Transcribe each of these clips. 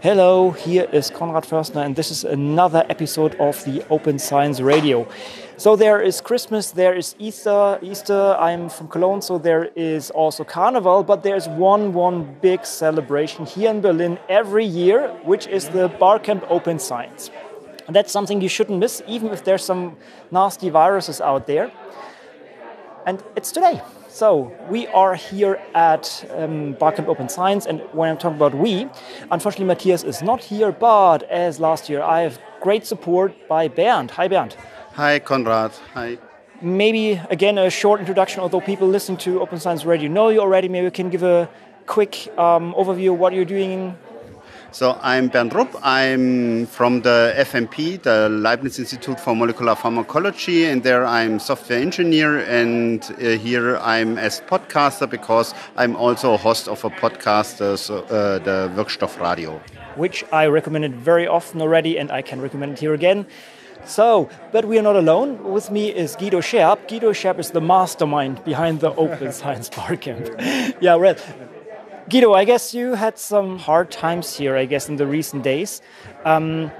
Hello, here is Konrad Förstner, and this is another episode of the Open Science Radio. So there is Christmas, there is Easter. Easter, I'm from Cologne, so there is also Carnival, but there's one one big celebration here in Berlin every year, which is the Barcamp Open Science. And that's something you shouldn't miss, even if there's some nasty viruses out there. And it's today. So we are here at um, Barcamp Open Science, and when I'm talking about we, unfortunately Matthias is not here, but as last year, I have great support by Bernd. Hi, Bernd. Hi, Konrad. Hi. Maybe again a short introduction, although people listening to Open Science Radio know you already. Maybe you can give a quick um, overview of what you're doing. So I'm Bernd Rupp. I'm from the FMP, the Leibniz Institute for Molecular Pharmacology, and there I'm software engineer. And uh, here I'm as podcaster because I'm also a host of a podcast, uh, so, uh, the Wirkstoff Radio, which I recommended very often already, and I can recommend it here again. So, but we are not alone. With me is Guido Scherp. Guido Scherp is the mastermind behind the Open Science Barcamp. yeah, right. Guido, I guess you had some hard times here, I guess, in the recent days. Um,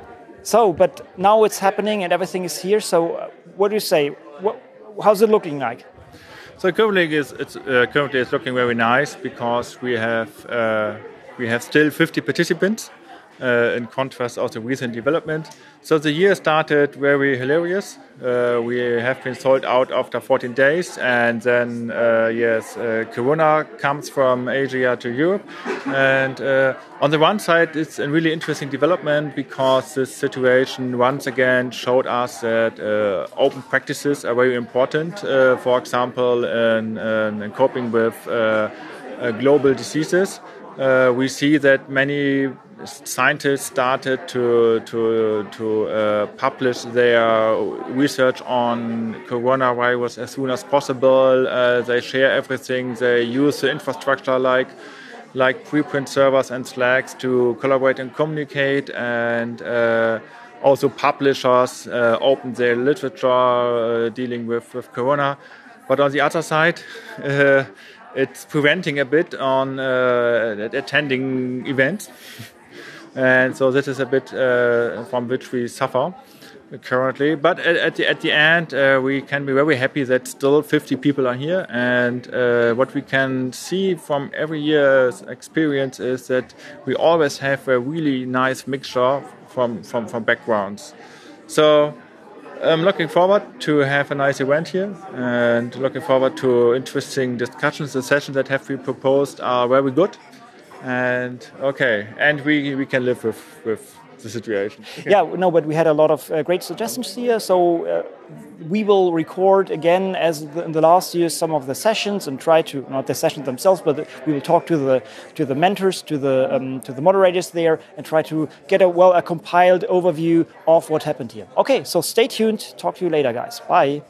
so, but now it's happening and everything is here. So, uh, what do you say? What, how's it looking like? So currently, is, it's, uh, currently it's looking very nice because we have uh, we have still 50 participants in contrast the recent development. So the year started very hilarious. Uh, we have been sold out after 14 days, and then uh, yes, uh, Corona comes from Asia to Europe. And uh, on the one side, it's a really interesting development because this situation once again showed us that uh, open practices are very important. for example, in, in coping with global diseases. Uh, we see that many scientists started to to to uh, publish their research on coronavirus as soon as possible. Uh, they share everything. They use the infrastructure like like preprint servers and Slacks to collaborate and communicate and. Uh, also, publishers uh, open their literature uh, dealing with, with Corona. But on the other side, it's preventing a bit on attending events. and so this is a bit uh, from which we suffer currently. But at, at, the at the end, uh, we can be very happy that still 50 people are here. And uh, what we can see from every year's experience is that we always have a really nice mixture from from, from backgrounds. So. I'm looking forward to have a nice event here and looking forward to interesting discussions. The sessions that have been proposed are very good and okay, and we we can live with with the situation. Okay. Yeah, no, but we had a lot of uh, great suggestions here. So uh, we will record again, as the, in the last years, some of the sessions and try to not the sessions themselves, but we will talk to the to the mentors, to the um, to the moderators there, and try to get a well a compiled overview of what happened here. Okay, so stay tuned. Talk to you later, guys. Bye.